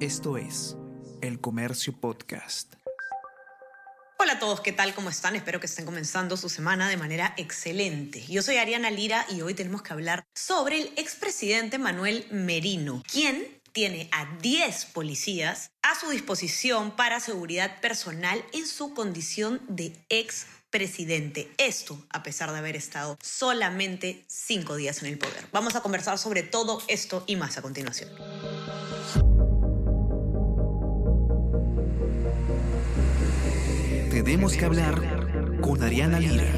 Esto es El Comercio Podcast. Hola a todos, ¿qué tal? ¿Cómo están? Espero que estén comenzando su semana de manera excelente. Yo soy Ariana Lira y hoy tenemos que hablar sobre el expresidente Manuel Merino, quien tiene a 10 policías a su disposición para seguridad personal en su condición de ex presidente. Esto a pesar de haber estado solamente cinco días en el poder. Vamos a conversar sobre todo esto y más a continuación. Tenemos que hablar con Ariana Lira.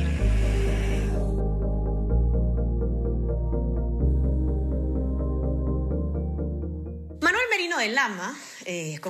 Manuel Merino de Lama eh,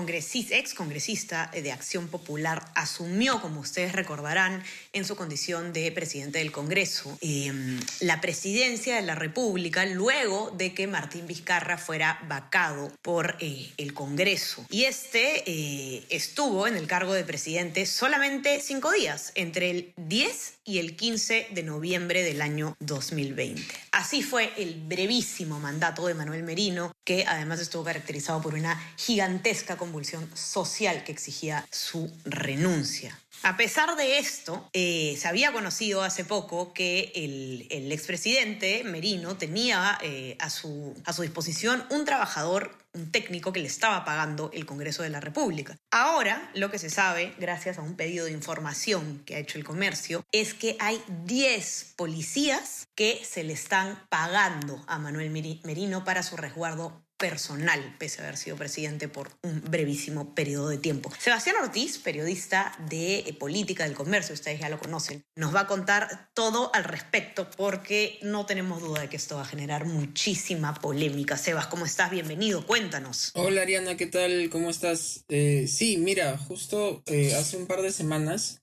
ex congresista de Acción Popular, asumió, como ustedes recordarán, en su condición de presidente del Congreso, em, la presidencia de la República luego de que Martín Vizcarra fuera vacado por eh, el Congreso. Y este eh, estuvo en el cargo de presidente solamente cinco días, entre el 10 y el 15 de noviembre del año 2020. Así fue el brevísimo mandato de Manuel Merino, que además estuvo caracterizado por una gigantesca convulsión social que exigía su renuncia. A pesar de esto, eh, se había conocido hace poco que el, expresidente Merino tenía eh, a, su, a su disposición un trabajador, un técnico que le estaba pagando el Congreso de la República. Ahora, lo que se sabe, gracias a un pedido de información que ha hecho el comercio, es que hay 10 policías que se le están pagando a Manuel Merino para su resguardo personal, pese a haber sido presidente por un brevísimo periodo de tiempo. Sebastián Ortiz, periodista de eh, política del comercio, ustedes ya lo conocen, nos va a contar todo al respecto porque no tenemos duda de que esto va a generar muchísima polémica. Sebas, ¿cómo estás? Bienvenido, cuéntanos. Hola Ariana, ¿qué tal? ¿Cómo estás? Eh, sí, mira, justo eh, hace un par de semanas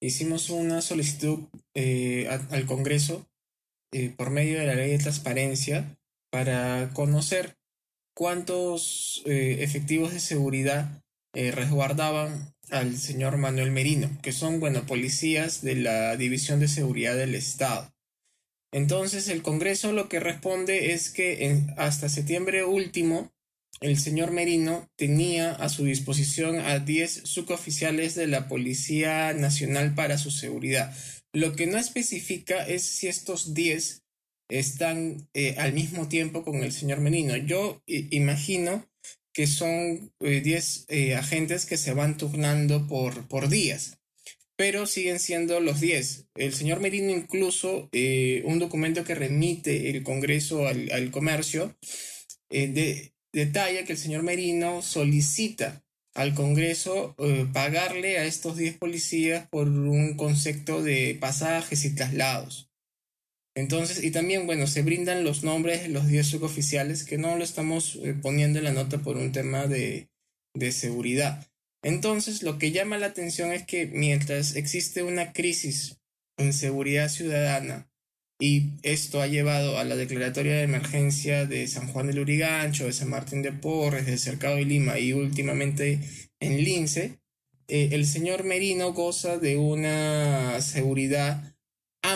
hicimos una solicitud al Congreso por medio de la ley de transparencia para conocer cuántos eh, efectivos de seguridad eh, resguardaban al señor Manuel Merino, que son, bueno, policías de la División de Seguridad del Estado. Entonces el Congreso lo que responde es que hasta septiembre último el señor Merino tenía a su disposición a 10 suboficiales de la Policía Nacional para su seguridad. Lo que no especifica es si estos 10 están eh, al mismo tiempo con el señor Menino. Yo imagino que son 10 eh, eh, agentes que se van turnando por, por días, pero siguen siendo los 10. El señor Merino incluso, un documento que remite el Congreso al, Comercio, de, detalla que el señor Merino solicita al Congreso pagarle a estos 10 policías por un concepto de pasajes y traslados. Entonces, y también, bueno, se brindan los nombres de los 10 suboficiales que no lo estamos eh, poniendo en la nota por un tema de, de seguridad. Entonces, lo que llama la atención es que mientras existe una crisis en seguridad ciudadana y esto ha llevado a la declaratoria de emergencia de San Juan del Urigancho, de San Martín de Porres, de Cercado de Lima y últimamente en Lince, eh, el señor Merino goza de una seguridad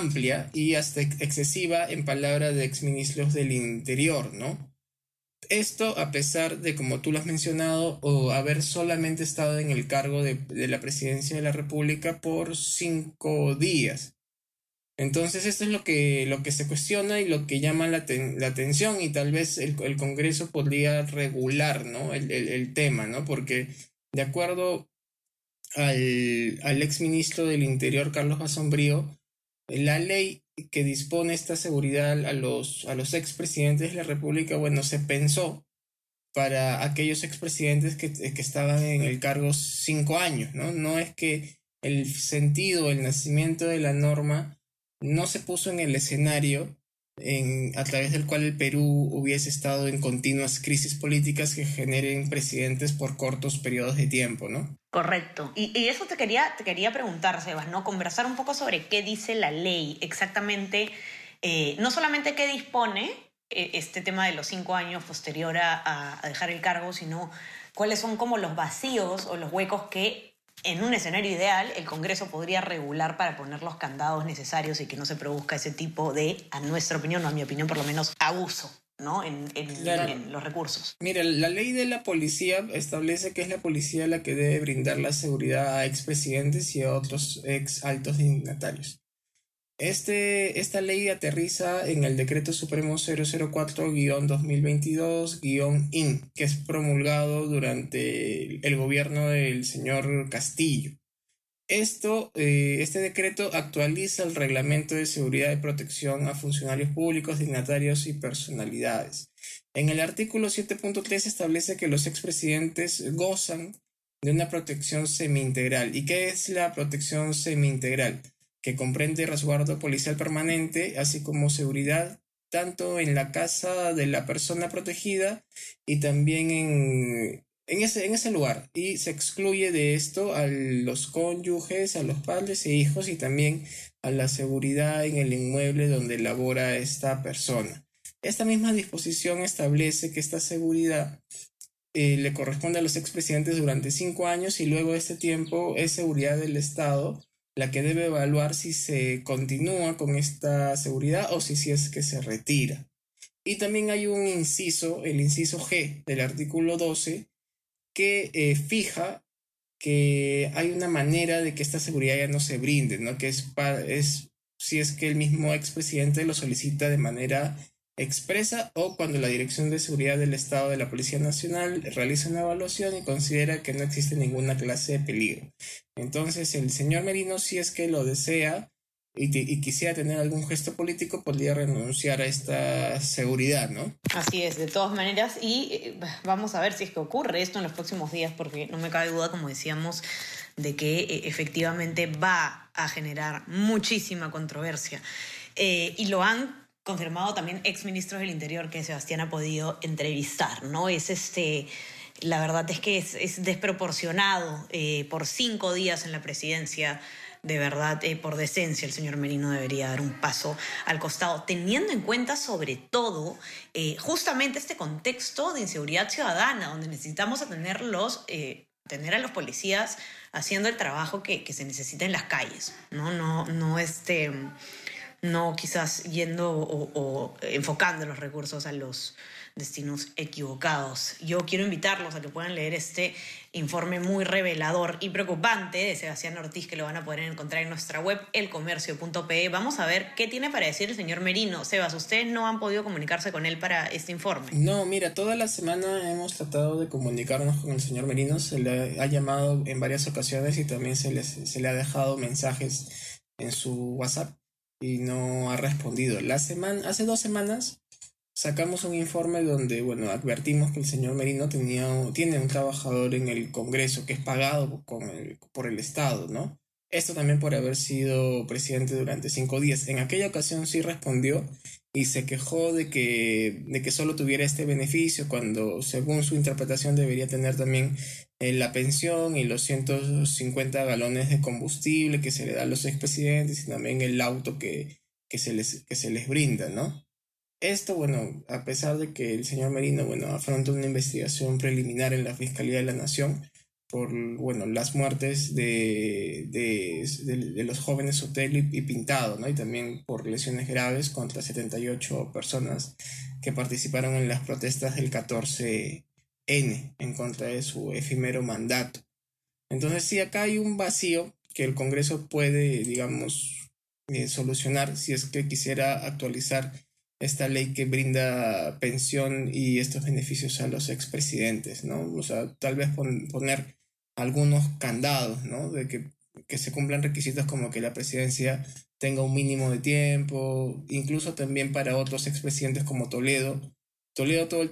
amplia y hasta excesiva en palabras de exministros del Interior, ¿no? Esto a pesar de, como tú lo has mencionado, o haber solamente estado en el cargo de, la presidencia de la República por cinco días. Entonces esto es lo que, lo que se cuestiona y lo que llama la, atención y tal vez el, Congreso podría regular ¿no? el, tema, ¿no? porque de acuerdo al, al exministro del Interior, Carlos Basombrío, la ley que dispone esta seguridad a los, a los expresidentes de la República, bueno, se pensó para aquellos expresidentes que, que estaban en el cargo cinco años, ¿no? No es que el sentido, el nacimiento de la norma no se puso en el escenario a través del cual el Perú hubiese estado en continuas crisis políticas que generen presidentes por cortos periodos de tiempo, ¿no? Correcto. Y, eso te quería, te quería preguntar, Sebas, ¿no? Conversar un poco sobre qué dice la ley exactamente, eh, no solamente qué dispone eh, este tema de los cinco años posterior a, a dejar el cargo, sino cuáles son como los vacíos o los huecos que en un escenario ideal, el Congreso podría regular para poner los candados necesarios y que no se produzca ese tipo de, a nuestra opinión, o a mi opinión por lo menos, abuso ¿no? En, en, los recursos. Mira, la ley de la policía establece que es la policía la que debe brindar la seguridad a expresidentes y a otros ex altos dignatarios. Este, esta ley aterriza en el Decreto Supremo 004-2022-IN, que es promulgado durante el gobierno del señor Castillo. Esto, eh, este decreto actualiza el reglamento de seguridad y protección a funcionarios públicos, dignatarios y personalidades. En el artículo 7.3 establece que los expresidentes gozan de una protección semi-integral. ¿Y qué es la protección semi-integral? Que comprende resguardo policial permanente, así como seguridad tanto en la casa de la persona protegida y también en, en ese, en ese lugar y se excluye de esto a los cónyuges, a los padres e hijos y también a la seguridad en el inmueble donde labora esta persona. Esta misma disposición establece que esta seguridad eh, le corresponde a los expresidentes durante cinco años y luego este tiempo es seguridad del Estado la que debe evaluar si se continúa con esta seguridad o si, es que se retira. Y también hay un inciso, el inciso G del artículo 12, que eh, fija que hay una manera de que esta seguridad ya no se brinde, ¿no? Que es, es si es que el mismo expresidente lo solicita de manera expresa o cuando la Dirección de Seguridad del Estado de la Policía Nacional realiza una evaluación y considera que no existe ninguna clase de peligro. Entonces, el señor Merino, si es que lo desea, y, quisiera tener algún gesto político, podría renunciar a esta seguridad, ¿no? Así es, de todas maneras, y eh, vamos a ver si es que ocurre esto en los próximos días, porque no me cabe duda, como decíamos, de que eh, efectivamente va a generar muchísima controversia. Eh, y lo han confirmado también exministros del Interior que Sebastián ha podido entrevistar, ¿no? Es este la verdad es que es, desproporcionado por cinco días en la presidencia de verdad, eh, por decencia, el señor Merino debería dar un paso al costado, teniendo en cuenta sobre todo eh, justamente este contexto de inseguridad ciudadana, donde necesitamos tener, eh, tener a los policías haciendo el trabajo que, se necesita en las calles, ¿no? No, no este no quizás yendo o enfocando los recursos a los destinos equivocados. Yo quiero invitarlos a que puedan leer este informe muy revelador y preocupante de Sebastián Ortiz que lo van a poder encontrar en nuestra web elcomercio.pe. Vamos a ver qué tiene para decir el señor Merino. Sebas, ¿ustedes no han podido comunicarse con él para este informe? No, mira, toda la semana hemos tratado de comunicarnos con el señor Merino. Se le ha llamado en varias ocasiones y también se, se le ha dejado mensajes en su WhatsApp y no ha respondido. La semana, hace dos semanas sacamos un informe donde, bueno, advertimos que el señor Merino tenía, tiene un trabajador en el Congreso que es pagado con por el Estado, ¿no? Esto también por haber sido presidente durante cinco días. En aquella ocasión sí respondió y se quejó de que, de que solo tuviera este beneficio cuando, según su interpretación, debería tener también la pensión y los 150 galones de combustible que se le da a los expresidentes y también el auto que, que, se, les, que se les brinda, ¿no? Esto, bueno, a pesar de que el señor Merino, bueno, afronta una investigación preliminar en la Fiscalía de la Nación por, bueno, las muertes de, de, los jóvenes Hotel y, Pintado, ¿no? Y también por lesiones graves contra 78 personas que participaron en las protestas del 14N en contra de su efímero mandato. Entonces, sí, acá hay un vacío que el Congreso puede, digamos, eh, solucionar si es que quisiera actualizar esta ley que brinda pensión y estos beneficios a los expresidentes, ¿no? O sea, tal vez poner algunos candados, ¿no? De que, que se cumplan requisitos como que la presidencia tenga un mínimo de tiempo, incluso también para otros expresidentes como Toledo, Toledo todo el,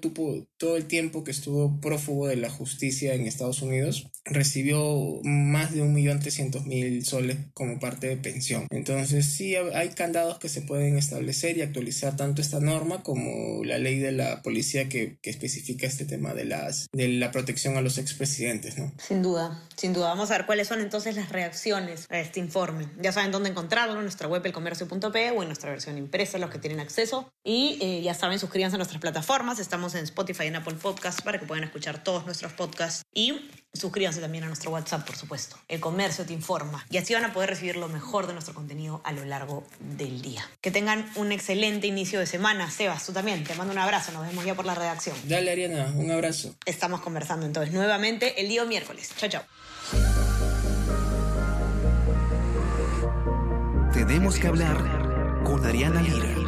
todo el tiempo que estuvo prófugo de la justicia en Estados Unidos recibió más de 1.300.000 soles como parte de pensión. Entonces sí hay candados que se pueden establecer y actualizar tanto esta norma como la ley de la policía que, que especifica este tema de, las, de la protección a los expresidentes. ¿no? Sin duda, sin duda. Vamos a ver cuáles son entonces las reacciones a este informe. Ya saben dónde encontrarlo en nuestra web elcomercio.pe o en nuestra versión impresa los que tienen acceso. Y eh, ya saben, suscríbanse a nuestras plataformas plataformas. Estamos en Spotify y en Apple Podcasts para que puedan escuchar todos nuestros podcasts. Y suscríbanse también a nuestro WhatsApp, por supuesto. El comercio te informa. Y así van a poder recibir lo mejor de nuestro contenido a lo largo del día. Que tengan un excelente inicio de semana. Sebas, tú también. Te mando un abrazo. Nos vemos ya por la redacción. Dale, Ariana, un abrazo. Estamos conversando entonces nuevamente el día miércoles. Chao, chao. Tenemos que hablar con Ariana Lira.